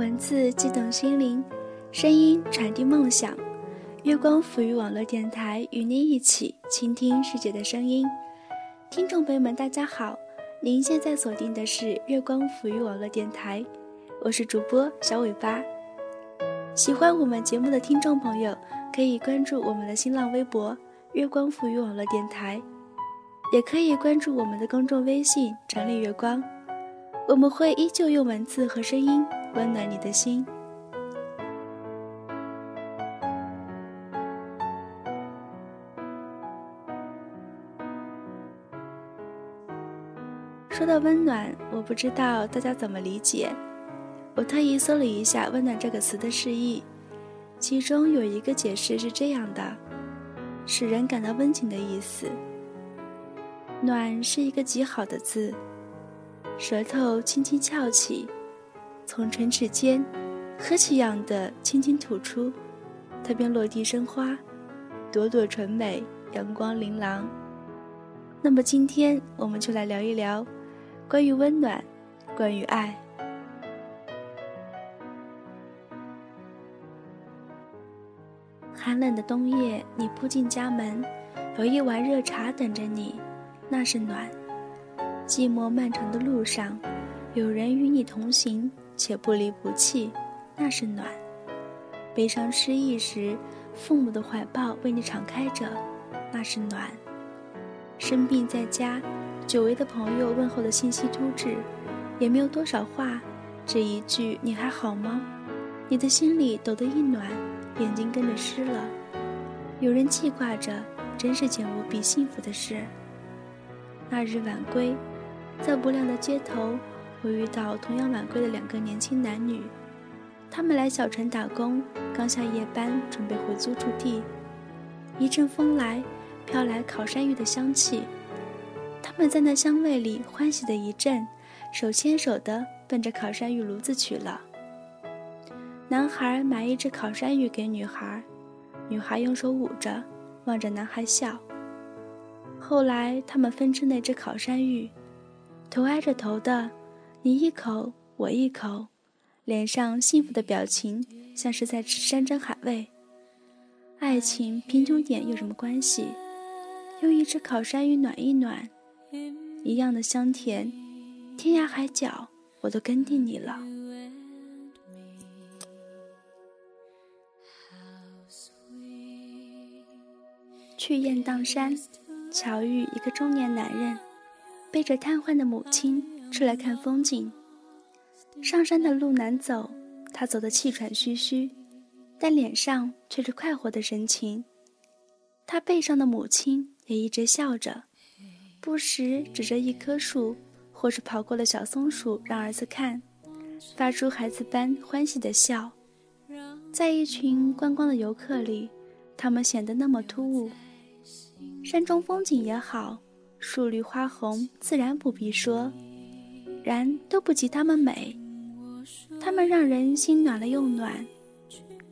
文字激动心灵，声音传递梦想。月光抚育网络电台与您一起倾听世界的声音。听众朋友们，大家好，您现在锁定的是月光抚育网络电台，我是主播小尾巴。喜欢我们节目的听众朋友，可以关注我们的新浪微博“月光抚育网络电台”，也可以关注我们的公众微信“城里月光”。我们会依旧用文字和声音温暖你的心。说到温暖，我不知道大家怎么理解。我特意搜了一下“温暖”这个词的释义，其中有一个解释是这样的：使人感到温情的意思。暖是一个极好的字。舌头轻轻翘起，从唇齿间，呵气样的轻轻吐出，它便落地生花，朵朵纯美，阳光琳琅。那么今天我们就来聊一聊，关于温暖，关于爱。寒冷的冬夜，你扑进家门，有一碗热茶等着你，那是暖。寂寞漫长的路上，有人与你同行，且不离不弃，那是暖；悲伤失意时，父母的怀抱为你敞开着，那是暖；生病在家，久违的朋友问候的信息突至，也没有多少话，这一句“你还好吗”，你的心里抖得一暖，眼睛跟着湿了。有人记挂着，真是件无比幸福的事。那日晚归。在不亮的街头，我遇到同样晚归的两个年轻男女，他们来小城打工，刚下夜班，准备回租住地。一阵风来，飘来烤山芋的香气，他们在那香味里欢喜的一阵，手牵手的奔着烤山芋炉子去了。男孩买一只烤山芋给女孩，女孩用手捂着，望着男孩笑。后来他们分吃那只烤山芋。头挨着头的，你一口我一口，脸上幸福的表情像是在吃山珍海味。爱情贫穷点有什么关系？用一只烤山芋暖一暖，一样的香甜，天涯海角我都跟定你了。去雁荡山，巧遇一个中年男人。背着瘫痪的母亲出来看风景。上山的路难走，他走得气喘吁吁，但脸上却是快活的神情。他背上的母亲也一直笑着，不时指着一棵树，或是跑过了小松鼠让儿子看，发出孩子般欢喜的笑。在一群观光的游客里，他们显得那么突兀。山中风景也好。树绿花红，自然不必说，然都不及它们美。它们让人心暖了又暖。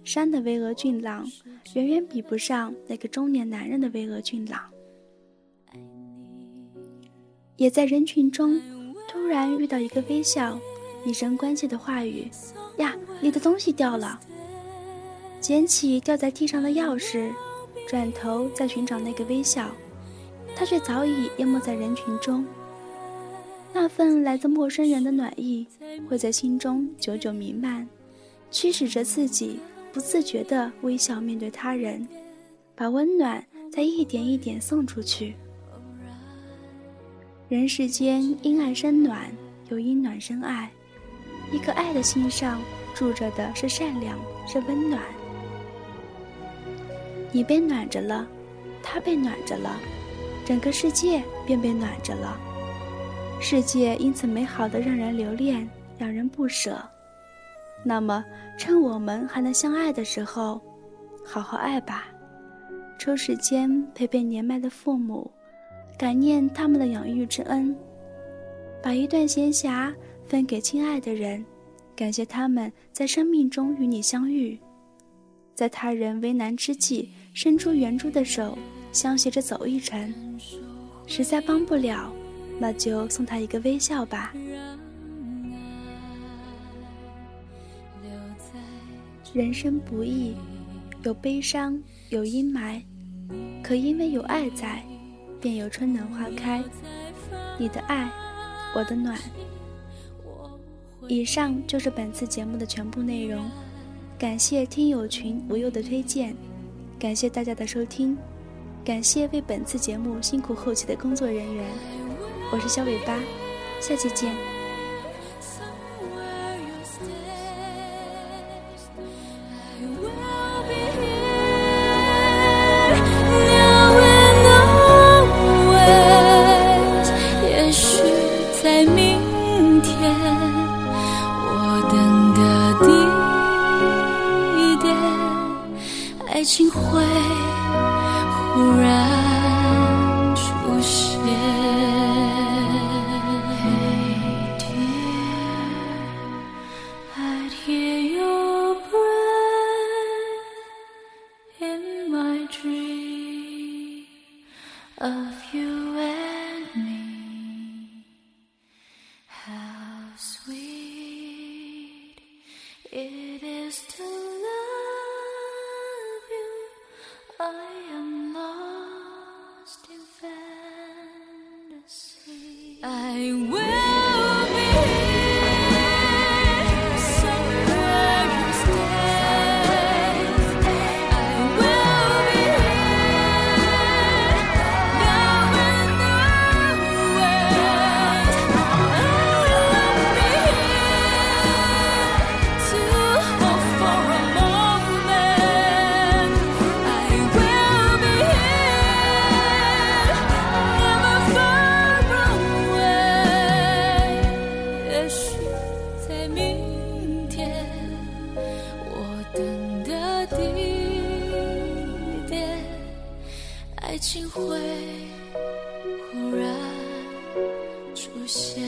山的巍峨俊朗，远远比不上那个中年男人的巍峨俊朗。也在人群中，突然遇到一个微笑，一声关切的话语：“呀，你的东西掉了。”捡起掉在地上的钥匙，转头再寻找那个微笑。他却早已淹没在人群中。那份来自陌生人的暖意，会在心中久久弥漫，驱使着自己不自觉地微笑面对他人，把温暖再一点一点送出去。人世间因爱生暖，又因暖生爱。一颗爱的心上住着的是善良，是温暖。你被暖着了，他被暖着了。整个世界便被暖着了，世界因此美好的让人留恋，让人不舍。那么，趁我们还能相爱的时候，好好爱吧。抽时间陪陪年迈的父母，感念他们的养育之恩，把一段闲暇分给亲爱的人，感谢他们在生命中与你相遇，在他人为难之际伸出援助的手。相携着走一程，实在帮不了，那就送他一个微笑吧。人生不易，有悲伤，有阴霾，可因为有爱在，便有春暖花开。你的爱，我的暖。以上就是本次节目的全部内容，感谢听友群无忧的推荐，感谢大家的收听，感谢为本次节目辛苦后期的工作人员。我是小尾巴，下期见。爱情会忽然。I will. 些